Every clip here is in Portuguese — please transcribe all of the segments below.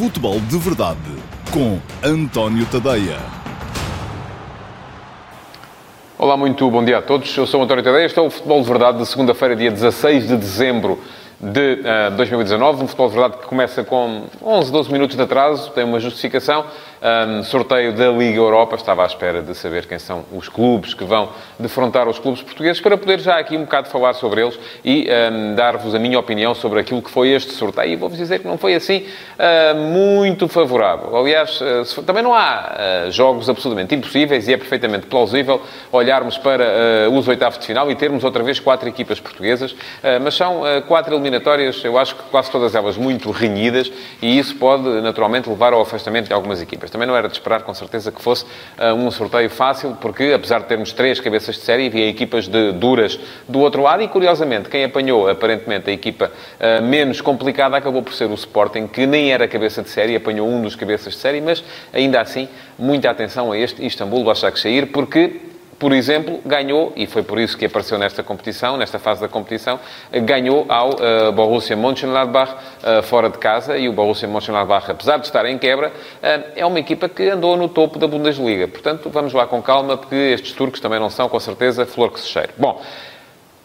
Futebol de Verdade com António Tadeia. Olá, muito bom dia a todos. Eu sou António Tadeia. Este é o Futebol de Verdade de segunda-feira, dia 16 de dezembro de uh, 2019. Um Futebol de Verdade que começa com 11, 12 minutos de atraso, tem uma justificação. Um, sorteio da Liga Europa. Estava à espera de saber quem são os clubes que vão defrontar os clubes portugueses para poder já aqui um bocado falar sobre eles e um, dar-vos a minha opinião sobre aquilo que foi este sorteio. E vou-vos dizer que não foi assim uh, muito favorável. Aliás, uh, também não há uh, jogos absolutamente impossíveis e é perfeitamente plausível olharmos para os oitavos de final e termos outra vez quatro equipas portuguesas, mas são quatro eliminatórias, eu acho que quase todas elas muito renhidas e isso pode naturalmente levar ao afastamento de algumas equipas. Também não era de esperar, com certeza, que fosse uh, um sorteio fácil, porque, apesar de termos três cabeças de série, havia equipas de duras do outro lado e, curiosamente, quem apanhou, aparentemente, a equipa uh, menos complicada acabou por ser o Sporting, que nem era cabeça de série, apanhou um dos cabeças de série, mas, ainda assim, muita atenção a este Istambul Başakşehir, porque por exemplo, ganhou, e foi por isso que apareceu nesta competição, nesta fase da competição, ganhou ao uh, Borussia Mönchengladbach uh, fora de casa, e o Borussia Mönchengladbach, apesar de estar em quebra, uh, é uma equipa que andou no topo da Bundesliga. Portanto, vamos lá com calma, porque estes turcos também não são, com certeza, flor que se cheire. Bom,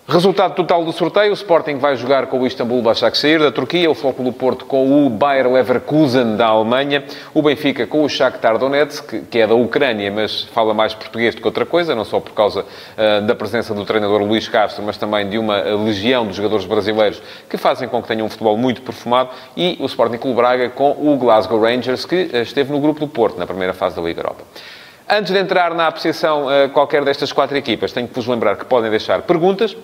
Resultado total do sorteio, o Sporting vai jogar com o Istanbul Başakşehir da Turquia, o Flóculo Porto com o Bayer Leverkusen da Alemanha, o Benfica com o Shakhtar Donetsk, que é da Ucrânia, mas fala mais português do que outra coisa, não só por causa uh, da presença do treinador Luís Castro, mas também de uma legião de jogadores brasileiros que fazem com que tenham um futebol muito perfumado, e o Sporting Clube Braga com o Glasgow Rangers, que uh, esteve no grupo do Porto na primeira fase da Liga Europa. Antes de entrar na apreciação uh, qualquer destas quatro equipas, tenho que vos lembrar que podem deixar perguntas,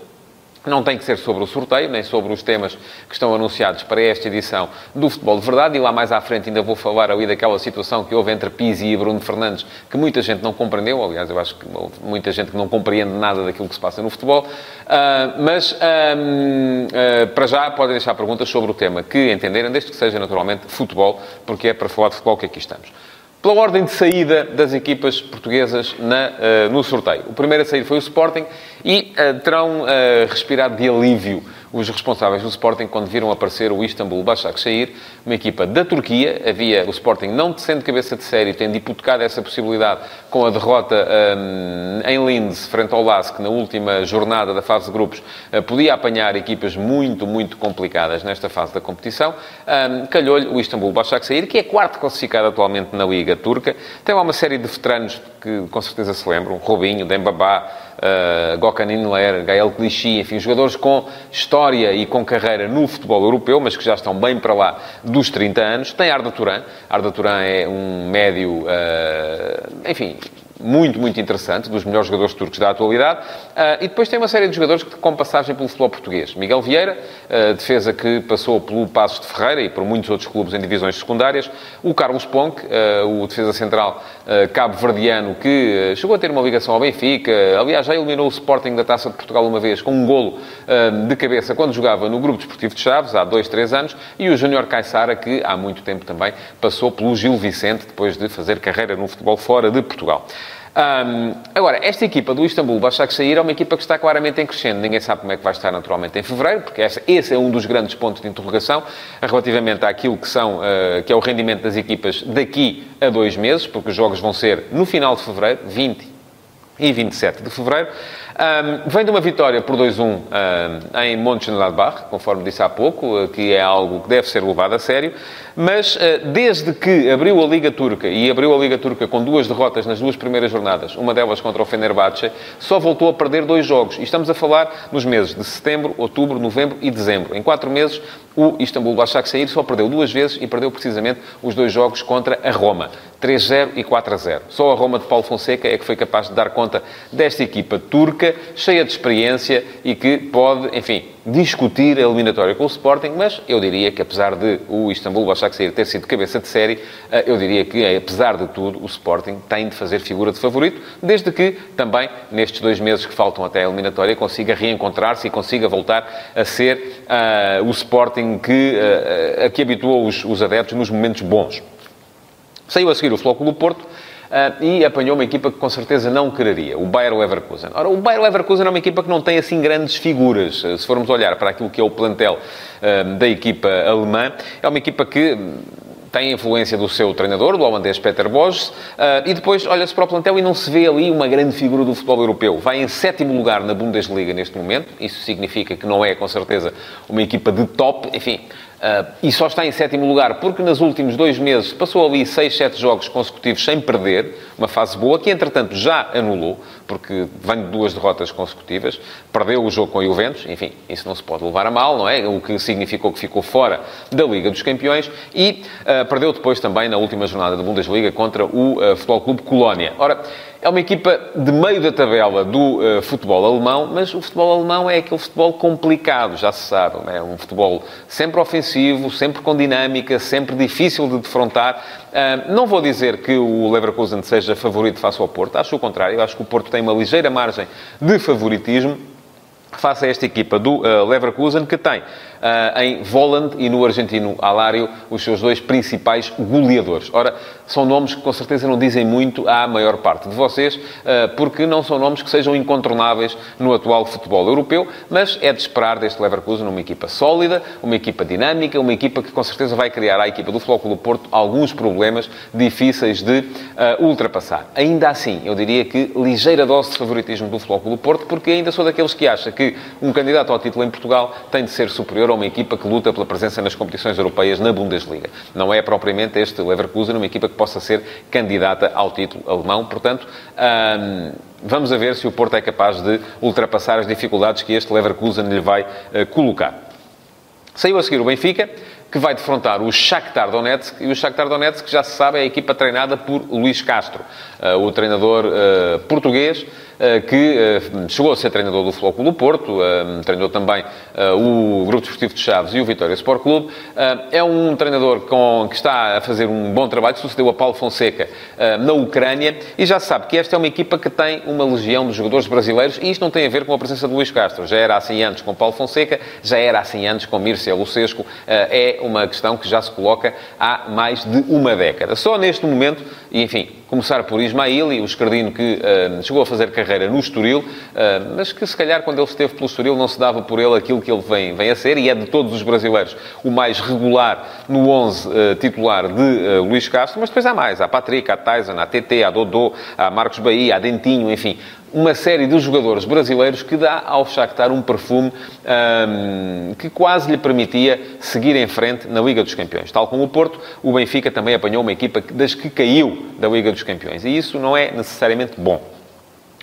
não tem que ser sobre o sorteio, nem sobre os temas que estão anunciados para esta edição do Futebol de Verdade. E lá mais à frente ainda vou falar ali daquela situação que houve entre Pizzi e Bruno Fernandes, que muita gente não compreendeu. Aliás, eu acho que houve muita gente que não compreende nada daquilo que se passa no futebol. Uh, mas, uh, para já, podem deixar perguntas sobre o tema que entenderem, desde que seja naturalmente futebol, porque é para falar de futebol que aqui estamos pela ordem de saída das equipas portuguesas na, uh, no sorteio. O primeiro a sair foi o Sporting e uh, terão uh, respirado de alívio os responsáveis do Sporting quando viram aparecer o Istanbul Başakşehir, uma equipa da Turquia. Havia o Sporting não sendo cabeça de série, tendo hipotecado essa possibilidade com a derrota um, em Linz, frente ao Lask, na última jornada da fase de grupos, uh, podia apanhar equipas muito, muito complicadas nesta fase da competição. Um, Calhou-lhe o Istanbul Başakşehir, que é quarto classificado atualmente na Liga Turca. Tem lá uma série de veteranos que com certeza se lembram, Robinho, Dembabá, uh, Gökhan Inler, Gael Clichy, enfim, jogadores com história e com carreira no futebol europeu, mas que já estão bem para lá dos 30 anos. Tem Arda Turan. Arda Turan é um médio, uh, enfim, muito, muito interessante, dos melhores jogadores turcos da atualidade. Uh, e depois tem uma série de jogadores que com passagem pelo futebol português. Miguel Vieira, uh, defesa que passou pelo Passos de Ferreira e por muitos outros clubes em divisões secundárias. O Carlos Ponk, uh, o defesa central cabo-verdiano, que chegou a ter uma ligação ao Benfica. Aliás, já eliminou o Sporting da Taça de Portugal uma vez com um golo de cabeça quando jogava no Grupo Desportivo de Chaves, há dois, três anos. E o Júnior Caissara, que há muito tempo também passou pelo Gil Vicente, depois de fazer carreira no futebol fora de Portugal. Um, agora, esta equipa do Istambul Başakşehir é uma equipa que está claramente em crescendo. Ninguém sabe como é que vai estar naturalmente em fevereiro, porque esse, é um dos grandes pontos de interrogação relativamente àquilo que, são, uh, que é o rendimento das equipas daqui a dois meses, porque os jogos vão ser no final de fevereiro, 20 e 27 de fevereiro. Um, vem de uma vitória por 2-1 um, em Mönchengladbach, conforme disse há pouco, uh, que é algo que deve ser levado a sério. Mas uh, desde que abriu a Liga Turca, e abriu a Liga Turca com duas derrotas nas duas primeiras jornadas, uma delas contra o Fenerbahçe, só voltou a perder dois jogos. E estamos a falar nos meses de setembro, outubro, novembro e dezembro. Em quatro meses, o Istambul Başakşehir só perdeu duas vezes e perdeu precisamente os dois jogos contra a Roma. 3-0 e 4-0. Só a Roma de Paulo Fonseca é que foi capaz de dar conta desta equipa turca, cheia de experiência e que pode, enfim, discutir a eliminatória com o Sporting, mas eu diria que apesar de o Istambul Başakşehir ter sido cabeça de série, eh, eu diria que apesar de tudo o Sporting tem de fazer figura de favorito, desde que também nestes dois meses que faltam até a eliminatória consiga reencontrar-se e consiga voltar a ser uh, o Sporting que, uh, a que habituou os, os adeptos nos momentos bons. Saiu a seguir o Flóculo Porto, e apanhou uma equipa que com certeza não quereria, o Bayer Leverkusen. Ora, o Bayer Leverkusen é uma equipa que não tem assim grandes figuras. Uh, se formos olhar para aquilo que é o plantel uh, da equipa alemã, é uma equipa que tem a influência do seu treinador, do holandês Peter Bosch, uh, e depois olha-se para o plantel e não se vê ali uma grande figura do futebol europeu. Vai em sétimo lugar na Bundesliga neste momento, isso significa que não é, com certeza, uma equipa de top, enfim, Uh, e só está em sétimo lugar porque nos últimos dois meses passou ali 6, 7 jogos consecutivos sem perder, uma fase boa, que entretanto já anulou, porque vem de duas derrotas consecutivas, perdeu o jogo com o Juventus, enfim, isso não se pode levar a mal, não é? O que significou que ficou fora da Liga dos Campeões e uh, perdeu depois também na última jornada da Bundesliga contra o uh, Futebol Clube Colónia. Ora, é uma equipa de meio da tabela do uh, futebol alemão, mas o futebol alemão é aquele futebol complicado, já se sabe. É um futebol sempre ofensivo, sempre com dinâmica, sempre difícil de defrontar. Uh, não vou dizer que o Leverkusen seja favorito face ao Porto, acho o contrário. Acho que o Porto tem uma ligeira margem de favoritismo face a esta equipa do uh, Leverkusen, que tem em Voland e no argentino Alário os seus dois principais goleadores. Ora, são nomes que com certeza não dizem muito à maior parte de vocês, uh, porque não são nomes que sejam incontornáveis no atual futebol europeu, mas é de esperar deste Leverkusen uma equipa sólida, uma equipa dinâmica, uma equipa que com certeza vai criar à equipa do Flóculo Porto alguns problemas difíceis de uh, ultrapassar. Ainda assim, eu diria que ligeira dose de favoritismo do Flóculo Porto, porque ainda sou daqueles que acha que um candidato ao título em Portugal tem de ser superior a uma equipa que luta pela presença nas competições europeias na Bundesliga. Não é propriamente este Leverkusen uma equipa que possa ser candidata ao título alemão. Portanto, hum, vamos a ver se o Porto é capaz de ultrapassar as dificuldades que este Leverkusen lhe vai uh, colocar. Saiu a seguir o Benfica, que vai defrontar o Shakhtar Donetsk, e o Shakhtar Donetsk, já se sabe, é a equipa treinada por Luís Castro, uh, o treinador uh, português, que eh, chegou a ser treinador do Flóculo do Porto, eh, treinou também o Grupo Desportivo de Chaves e o Vitória Sport Clube. É um treinador com, que está a fazer um bom trabalho, que sucedeu a Paulo Fonseca na Ucrânia, e já se sabe que esta é uma equipa que tem uma legião de jogadores brasileiros, e isto não tem a ver com a presença de Luís Castro. Já era assim antes com Paulo Fonseca, já era assim antes com Mircea Lucesco. É uma questão que já se coloca há mais de uma década. Só neste momento, e enfim, começar por Ismaili, o escardino que uh, chegou a fazer carreira no Estoril, uh, mas que se calhar quando ele esteve pelo Estoril não se dava por ele aquilo que ele vem, vem a ser, e é de todos os brasileiros o mais regular no 11 uh, eh, titular de Luís Castro, mas depois há mais, há Patrick, há Tyson, há TT, há Dodô, há Marcos Bahia, há Dentinho, enfim, uma série de jogadores brasileiros que dá ao Shakhtar um perfume um, que quase lhe permitia seguir em frente na Liga dos Campeões. Tal como o Porto, o Benfica também apanhou uma equipa das que caiu da Liga dos Campeões. E isso não é necessariamente bom.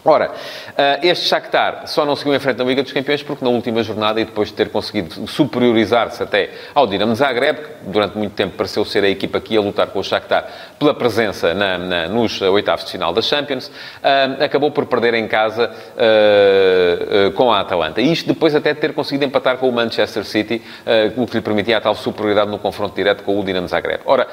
Ora, eh, este Shakhtar só não seguiu em frente na Liga dos Campeões porque na última jornada, e depois de ter conseguido superiorizar-se até ao Dinamo Zagreb, que durante muito tempo pareceu ser a equipa que ia lutar com o Shakhtar pela presença na, na, nos oitavos de final da Champions, uh, acabou por perder em casa uh, com a Atalanta. E isto depois até de ter conseguido empatar com o Manchester City, o que lhe permitia a tal superioridade no confronto direto com o Dinamo Zagreb. Ora,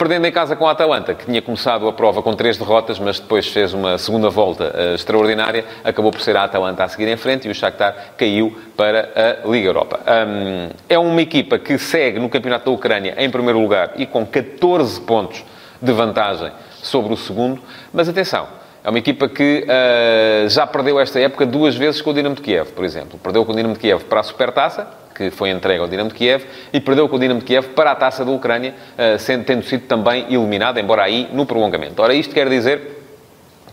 perdendo em casa com a Atalanta, que tinha começado a prova com três derrotas, mas depois fez uma segunda volta uh, extraordinária, acabou por ser a Atalanta a seguir em frente e o Shakhtar caiu para a Liga Europa. Um, é uma equipa que segue no Campeonato da Ucrânia em primeiro lugar e com 14 pontos de vantagem sobre o segundo, mas atenção, é uma equipa que uh, já perdeu esta época duas vezes com o Dinamo de Kiev, por exemplo. Perdeu com o Dinamo de Kiev para a Supertaça, que foi entregue ao Dinamo de Kiev, e perdeu com o Dinamo de Kiev para a Taça da Ucrânia, uh, sendo, tendo sido também eliminado, embora aí no prolongamento. Ora, isto quer dizer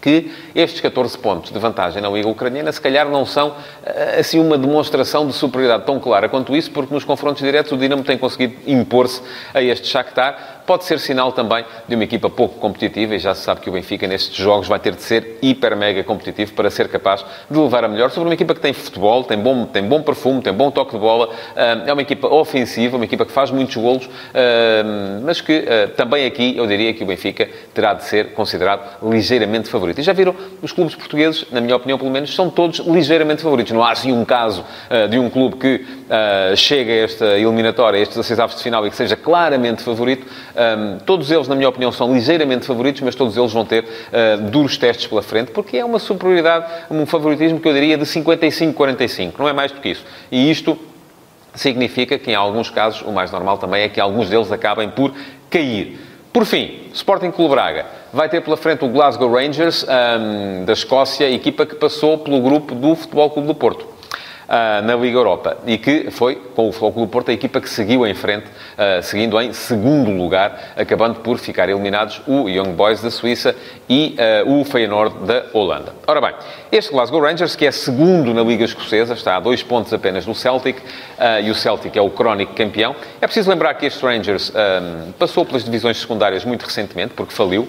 que estes 14 pontos de vantagem na Liga Ucraniana, se calhar não são eh, assim uma demonstração de superioridade tão clara quanto isso, porque nos confrontos diretos o Dinamo tem conseguido impor-se a este Shakhtar, pode ser sinal também de uma equipa pouco competitiva e já se sabe que o Benfica nestes jogos vai ter de ser hiper mega competitivo para ser capaz de levar a melhor sobre uma equipa que tem futebol, tem bom, tem bom perfume, tem bom toque de bola, ah, é uma equipa ofensiva, uma equipa que faz muitos golos, ah, mas que ah, também aqui eu diria que o Benfica terá de ser considerado ligeiramente favorito. E já viram, os clubes portugueses, na minha opinião pelo menos, são todos ligeiramente favoritos. Não há assim um caso de um clube que chega a esta eliminatória, a estes 16 avos de final e que seja claramente favorito. Um, todos eles, na minha opinião, são ligeiramente favoritos, mas todos eles vão ter uh, duros testes pela frente, porque é uma superioridade, um favoritismo que eu diria de 55-45, não é mais do que isso. E isto significa que, em alguns casos, o mais normal também é que alguns deles acabem por cair. Por fim, Sporting Clube Braga vai ter pela frente o Glasgow Rangers um, da Escócia, equipa que passou pelo grupo do Futebol Clube do Porto. Uh, na Liga Europa e que foi, com o Futebol do Porto, a equipa que seguiu em frente, uh, seguindo em segundo lugar, acabando por ficar eliminados o Young Boys da Suíça e uh, o Feyenoord da Holanda. Ora bem, este Glasgow Rangers, que é segundo na Liga Escocesa, está a dois pontos apenas do Celtic, e o Celtic é o crónico campeão. É preciso lembrar que este Rangers um, passou pelas divisões secundárias muito recentemente, porque faliu,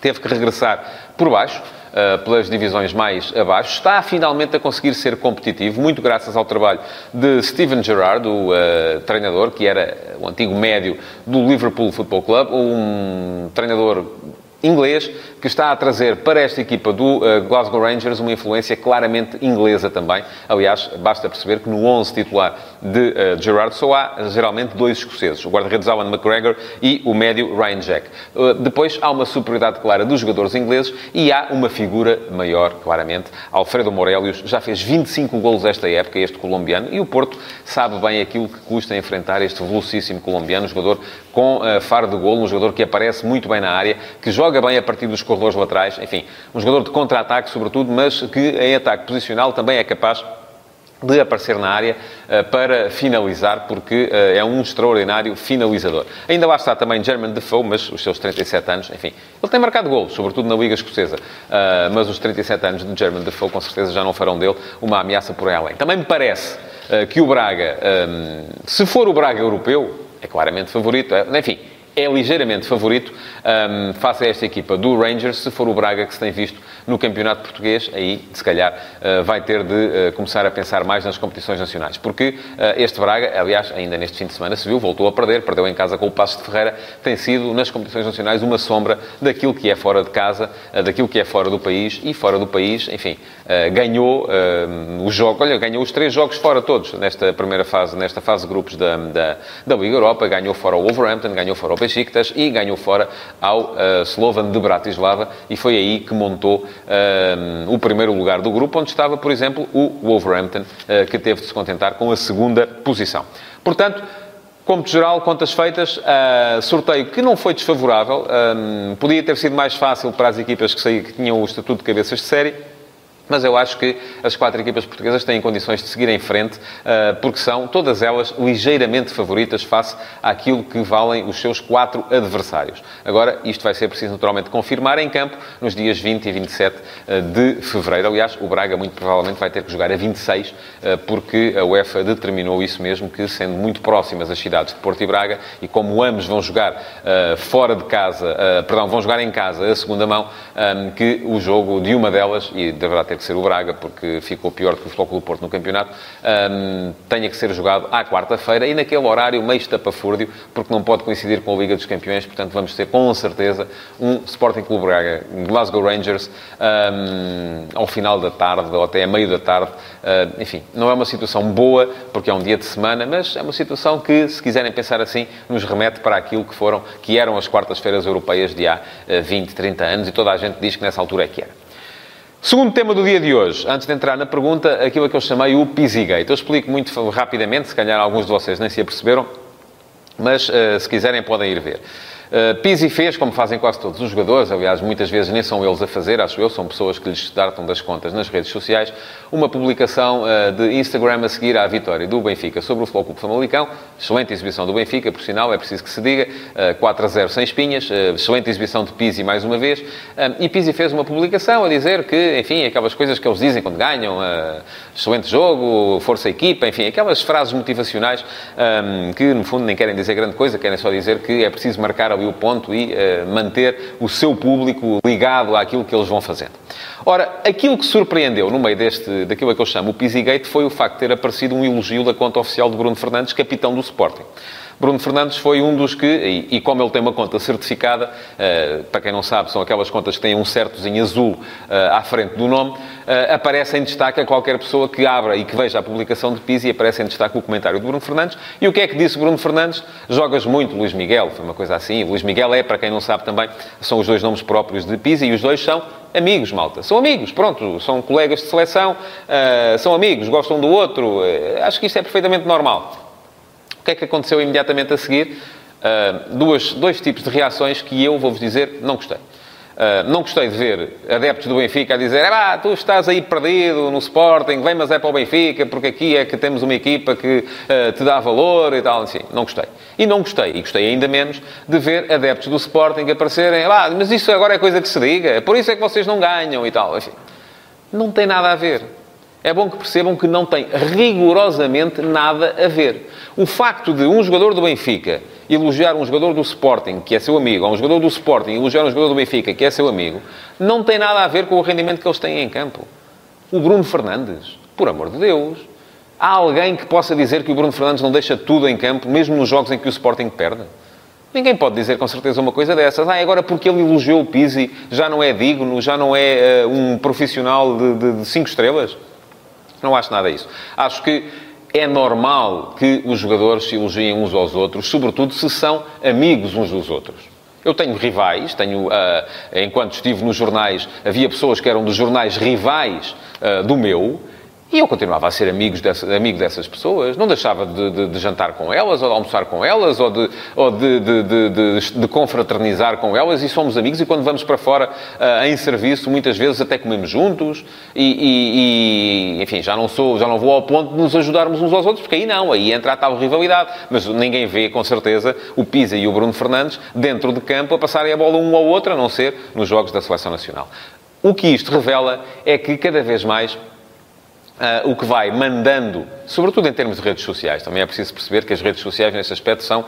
teve que regressar por baixo, uh, pelas divisões mais abaixo. Está finalmente a conseguir ser competitivo, muito graças ao trabalho de Steven Gerrard, o uh, treinador, que era o antigo médio do Liverpool Football Club, um treinador inglês que está a trazer para esta equipa do uh, Glasgow Rangers uma influência claramente inglesa também. Aliás, basta perceber que no 11 titular de uh, Gerrard só há geralmente dois escoceses, o guarda-redes Alan McGregor e o médio Ryan Jack. Uh, depois há uma superioridade clara dos jogadores ingleses e há uma figura maior, claramente. Alfredo Morelius já fez 25 golos esta época, este colombiano, e o Porto sabe bem aquilo que custa enfrentar este velocíssimo colombiano, jogador com uh, faro de golo, um jogador que aparece muito bem na área, que joga bem a partir dos corredores laterais, enfim, um jogador de contra-ataque, sobretudo, mas que em ataque posicional também é capaz de aparecer na área uh, para finalizar, porque uh, é um extraordinário finalizador. Ainda lá está também German Defoe, mas os seus 37 anos, enfim, ele tem marcado golos, sobretudo na Liga Escocesa, uh, mas os 37 anos de German Defoe com certeza já não farão dele uma ameaça por aí além. Também me parece que o Braga, um, se for o Braga europeu, é claramente favorito, é, enfim, é ligeiramente favorito um, face a esta equipa do Rangers, se for o Braga que se tem visto no campeonato português, aí, se calhar, uh, vai ter de uh, começar a pensar mais nas competições nacionais. Porque uh, este Braga, aliás, ainda neste fim de semana se viu, voltou a perder, perdeu em casa com o Passo de Ferreira, tem sido, nas competições nacionais, uma sombra daquilo que é fora de casa, daquilo que é fora do país, e fora do país, enfim, ganhou o jogo, olha, ganhou os três jogos fora todos, nesta primeira fase, nesta fase de grupos da, da, da Liga Europa, ganhou fora o Wolverhampton, ganhou fora o Besiktas e ganhou fora ao Slovan de Bratislava e foi aí que montou uh, o primeiro lugar do grupo, onde estava, por exemplo, o Wolverhampton, uh, que teve de se contentar com a segunda posição. Portanto, como de geral, contas feitas, uh, sorteio que não foi desfavorável, um, podia ter sido mais fácil para as equipas que, saí, que tinham o estatuto de cabeças de série, mas eu acho que as quatro equipas portuguesas têm condições de seguir em frente, eh, porque são todas elas ligeiramente favoritas face àquilo que valem os seus quatro adversários. Agora, isto vai ser preciso naturalmente confirmar em campo nos dias 20 e 27 eh, de fevereiro. Aliás, o Braga muito provavelmente vai ter que jogar a 26, eh, porque a UEFA determinou isso mesmo, que sendo muito próximas as cidades de Porto e Braga, e como ambos vão jogar fora de casa, perdão, vão jogar em casa a segunda mão, que o jogo de uma delas, e deverá ter que ser o Braga, porque ficou pior do que o Futebol do Porto no campeonato, um, tenha que ser jogado à quarta-feira e naquele horário meio estapafúrdio, porque não pode coincidir com a Liga dos Campeões, portanto vamos ter com certeza um Sporting Clube Braga, Glasgow Rangers, um, ao final da tarde ou até a meio da tarde. Uh, enfim, não é uma situação boa, porque é um dia de semana, mas é uma situação que, se quiserem pensar assim, nos remete para aquilo que foram, que eram as quartas-feiras europeias de há 20, ah, 30 anos, e toda a gente diz que nessa altura é que era. Segundo tema do dia de hoje, antes de entrar na pergunta, aquilo que eu chamei o Pizzygate. Eu explico muito rapidamente, se calhar alguns de vocês nem se aperceberam, mas uh, se quiserem podem ir ver. Uh, Pizzi fez, como fazem quase todos os jogadores, aliás, muitas vezes nem são eles a fazer, acho eu, são pessoas que lhes tratam das contas nas redes sociais, uma publicação uh, de Instagram a seguir à vitória do Benfica sobre o Futebol Clube Famalicão. Excelente exibição do Benfica, por sinal, é preciso que se diga. Uh, 4 a 0 sem espinhas. Excelente exibição de Pizzi mais uma vez. e Pizzi fez uma publicação a dizer que, enfim, aquelas coisas que eles dizem quando ganham, excelente jogo, força equipa, enfim, aquelas frases motivacionais um, que, no fundo, nem querem dizer grande coisa, querem só dizer que é preciso marcar ali o ponto e uh, manter o seu público ligado àquilo que eles vão fazendo. Ora, aquilo que surpreendeu no meio deste, daquilo que eu chamo o Pizzygate foi o facto de ter aparecido um elogio da conta oficial de Bruno Fernandes, capitão do Sporting. Bruno Fernandes foi um dos que, e, e como ele tem uma conta certificada, uh, para quem não sabe, são aquelas contas que têm um certozinho azul uh, à frente do nome, uh, aparece em destaque a qualquer pessoa que abra e que veja a publicação de Pizzi e aparece em destaque o comentário de Bruno Fernandes. E o que é que disse Bruno Fernandes? Jogas muito, Luís Miguel, foi uma coisa assim. Luís Miguel é, para quem não sabe também, são os dois nomes próprios de Pizzi e os dois são amigos, malta. São amigos, pronto, são colegas de seleção, são amigos, gostam do outro. Acho que isto é perfeitamente normal. O que é que aconteceu imediatamente a seguir? Uh, duas, dois tipos de reações que eu, vou-vos dizer, não gostei. Uh, não gostei de ver adeptos do Benfica a dizer ah, tu estás aí perdido no Sporting, vem mas é para o Benfica, porque aqui é que temos uma equipa que uh, te dá valor e tal. Assim, não gostei. E não gostei, e gostei ainda menos, de ver adeptos do Sporting aparecerem ah, mas isso agora é coisa que se diga, por isso é que vocês não ganham e tal. Não tem nada a ver. É bom que percebam que não tem rigorosamente nada a ver. O facto de um jogador do Benfica elogiar um jogador do Sporting, que é seu amigo, ou um jogador do Sporting elogiar um jogador do Benfica, que é seu amigo, não tem nada a ver com o rendimento que eles têm em campo. O Bruno Fernandes, por amor de Deus, há alguém que possa dizer que o Bruno Fernandes não deixa tudo em campo, mesmo nos jogos em que o Sporting perde? Ninguém pode dizer com certeza uma coisa dessas. Ah, agora porque ele elogiou o Pizzi já não é digno, já não é uh, um profissional de, de, de cinco estrelas? Não acho nada disso. Acho que é normal que os jogadores se elogiem uns aos outros, sobretudo se são amigos uns dos outros. Eu tenho rivais, tenho, uh, enquanto estive nos jornais, havia pessoas que eram dos jornais rivais uh, do meu, e eu continuava a ser amigos dessa, amigo dessas pessoas, não deixava de, de, de, jantar com elas, ou de almoçar com elas, ou, de, ou de, confraternizar com elas, e somos amigos, e quando vamos para fora uh, em serviço, muitas vezes até comemos juntos, e, e, e, enfim, já não sou, já não vou ao ponto de nos ajudarmos uns aos outros, porque aí não, aí entra a tal rivalidade. Mas ninguém vê, com certeza, o Pisa e o Bruno Fernandes dentro de campo a passarem a bola um ao outro, a não ser nos jogos da Seleção Nacional. O que isto revela é que cada vez mais Uh, o que vai mandando, sobretudo em termos de redes sociais, também é preciso perceber que as redes sociais, nesse aspecto, são uh,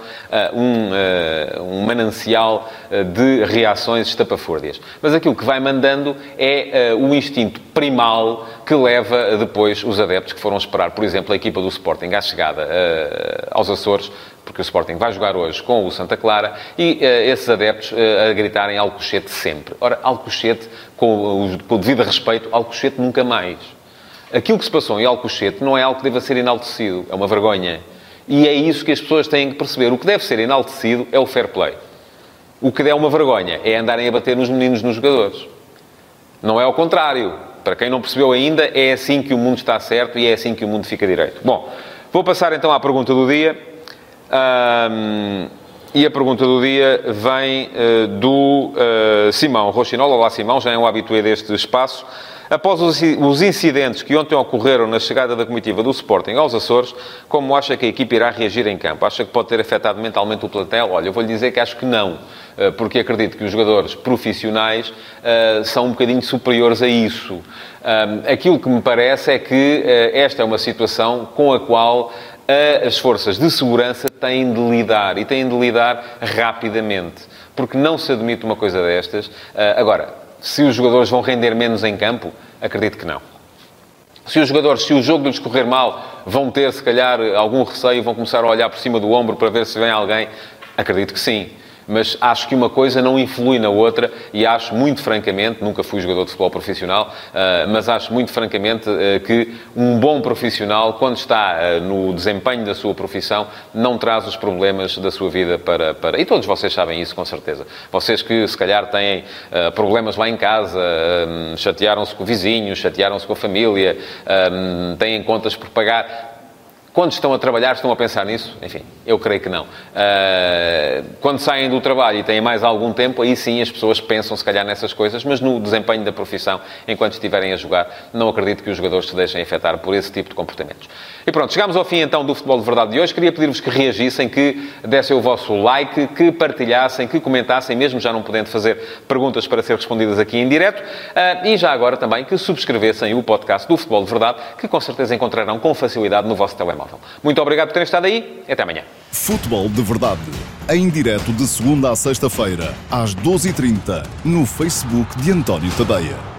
um, uh, um, manancial de reações estapafúrdias. Mas aquilo que vai mandando é o instinto primal que leva depois os adeptos que foram esperar, por exemplo, a equipa do Sporting à chegada aos Açores, porque o Sporting vai jogar hoje com o Santa Clara, e esses adeptos a gritarem Alcochete sempre. Ora, Alcochete, com com o devido respeito, Alcochete nunca mais aquilo que se passou em Alcochete não é algo que deva ser enaltecido, é uma vergonha. E é isso que as pessoas têm que perceber. O que deve ser enaltecido é o fair play. O que é uma vergonha é andarem a bater nos meninos, nos jogadores. Não é ao contrário. Para quem não percebeu ainda, é assim que o mundo está certo e é assim que o mundo fica direito. Bom, vou passar então à pergunta do dia. Um, e a pergunta do dia vem uh, do uh, Simão Rochinol. Olá, Simão, já é um habitué deste espaço. Após os incidentes que ontem ocorreram na chegada da comitiva do Sporting aos Açores, como acha que a equipe irá reagir em campo? Acha que pode ter afetado mentalmente o plantel? Olha, eu vou-lhe dizer que acho que não, eh, porque acredito que os jogadores profissionais uh, são um bocadinho superiores a isso. Um, aquilo que me parece é que esta é uma situação com a qual as forças de segurança têm de lidar e têm de lidar rapidamente, porque não se admite uma coisa destas. agora, se os jogadores vão render menos em campo, acredito que não. Se os jogadores, se o jogo lhes correr mal, vão ter, se calhar, algum receio, vão começar a olhar por cima do ombro para ver se vem alguém, acredito que sim mas acho que uma coisa não influi na outra e acho muito francamente, nunca fui jogador de futebol profissional, uh, mas acho muito francamente uh, que um bom profissional, quando está uh, no desempenho da sua profissão, não traz os problemas da sua vida para, para... E todos vocês sabem isso, com certeza. Vocês que, se calhar, têm problemas lá em casa, chatearam-se com o vizinho, chatearam-se com a família, têm contas por pagar quando estão a trabalhar, estão a pensar nisso? Enfim, eu creio que não. Uh, quando saem do trabalho e têm mais algum tempo, aí sim as pessoas pensam, se calhar, nessas coisas, mas no desempenho da profissão, enquanto estiverem a jogar, não acredito que os jogadores se deixem afetar por esse tipo de comportamentos. E pronto, chegamos ao fim então do Futebol de Verdade de hoje. Queria pedir-vos que reagissem, que dessem o vosso like, que partilhassem, que comentassem, mesmo já não podendo fazer perguntas para ser respondidas aqui em direto. Uh, e já agora também que subscrevessem o podcast do Futebol de Verdade, que com certeza encontrarão com facilidade no vosso telemóvel telemóvel. Muito obrigado por terem estado aí até amanhã. Futebol de Verdade, em direto de segunda a sexta-feira, às 12h30, no Facebook de António Tadeia.